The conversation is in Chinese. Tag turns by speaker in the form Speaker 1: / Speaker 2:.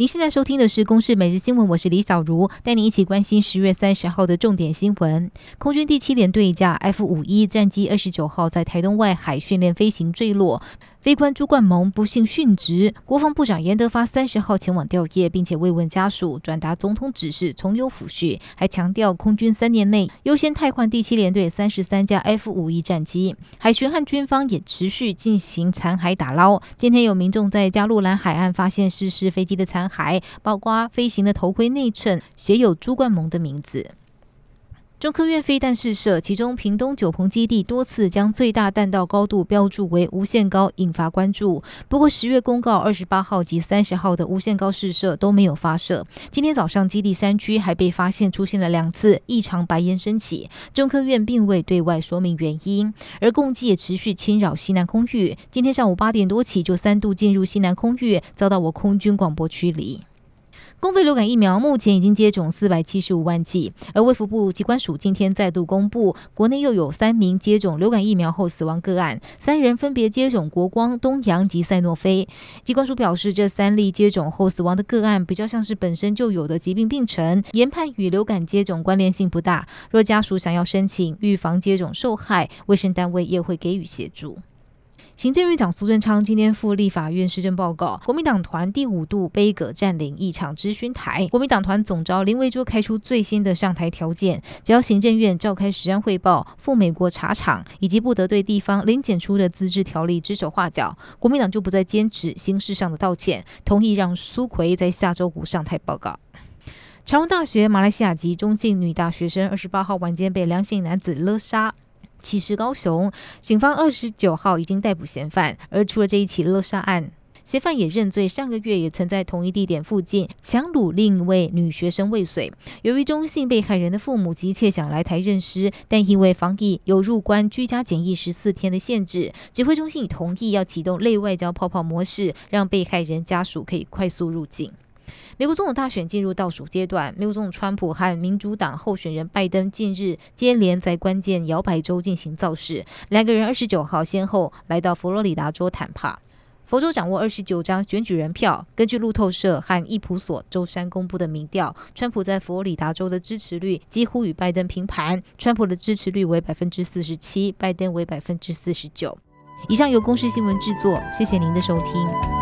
Speaker 1: 您现在收听的是《公视每日新闻》，我是李小茹，带您一起关心十月三十号的重点新闻。空军第七联队一架 F 五一战机二十九号在台东外海训练飞行坠落。飞官朱冠蒙不幸殉职，国防部长严德发三十号前往吊唁，并且慰问家属，转达总统指示，从优抚恤，还强调空军三年内优先汰换第七联队三十三架 F 五一战机。海巡和军方也持续进行残骸打捞。今天有民众在加路兰海岸发现失事飞机的残骸，包括飞行的头盔内衬写有朱冠蒙的名字。中科院飞弹试射，其中屏东九鹏基地多次将最大弹道高度标注为无限高，引发关注。不过十月公告二十八号及三十号的无限高试射都没有发射。今天早上基地山区还被发现出现了两次异常白烟升起，中科院并未对外说明原因。而共机也持续侵扰西南空域，今天上午八点多起就三度进入西南空域，遭到我空军广播驱离。公费流感疫苗目前已经接种四百七十五万剂，而卫福部机关署今天再度公布，国内又有三名接种流感疫苗后死亡个案，三人分别接种国光、东洋及赛诺菲。机关署表示，这三例接种后死亡的个案比较像是本身就有的疾病病程，研判与流感接种关联性不大。若家属想要申请预防接种受害，卫生单位也会给予协助。行政院长苏贞昌今天赴立法院施政报告，国民党团第五度杯葛占领一场咨询台。国民党团总召林维洲开出最新的上台条件，只要行政院召开实案汇报、赴美国查厂，以及不得对地方零检出的自治条例指手画脚，国民党就不再坚持形式上的道歉，同意让苏奎在下周五上台报告。长荣大学马来西亚籍中性女大学生二十八号晚间被梁姓男子勒杀。其实高雄警方二十九号已经逮捕嫌犯，而除了这一起勒杀案，嫌犯也认罪，上个月也曾在同一地点附近强掳另一位女学生未遂。由于中性被害人的父母急切想来台认尸，但因为防疫有入关居家检疫十四天的限制，指挥中心已同意要启动类外交泡泡模式，让被害人家属可以快速入境。美国总统大选进入倒数阶段，美国总统川普和民主党候选人拜登近日接连在关键摇摆州进行造势，两个人二十九号先后来到佛罗里达州谈判。佛州掌握二十九张选举人票，根据路透社和易普所周三公布的民调，川普在佛罗里达州的支持率几乎与拜登平盘，川普的支持率为百分之四十七，拜登为百分之四十九。以上由公视新闻制作，谢谢您的收听。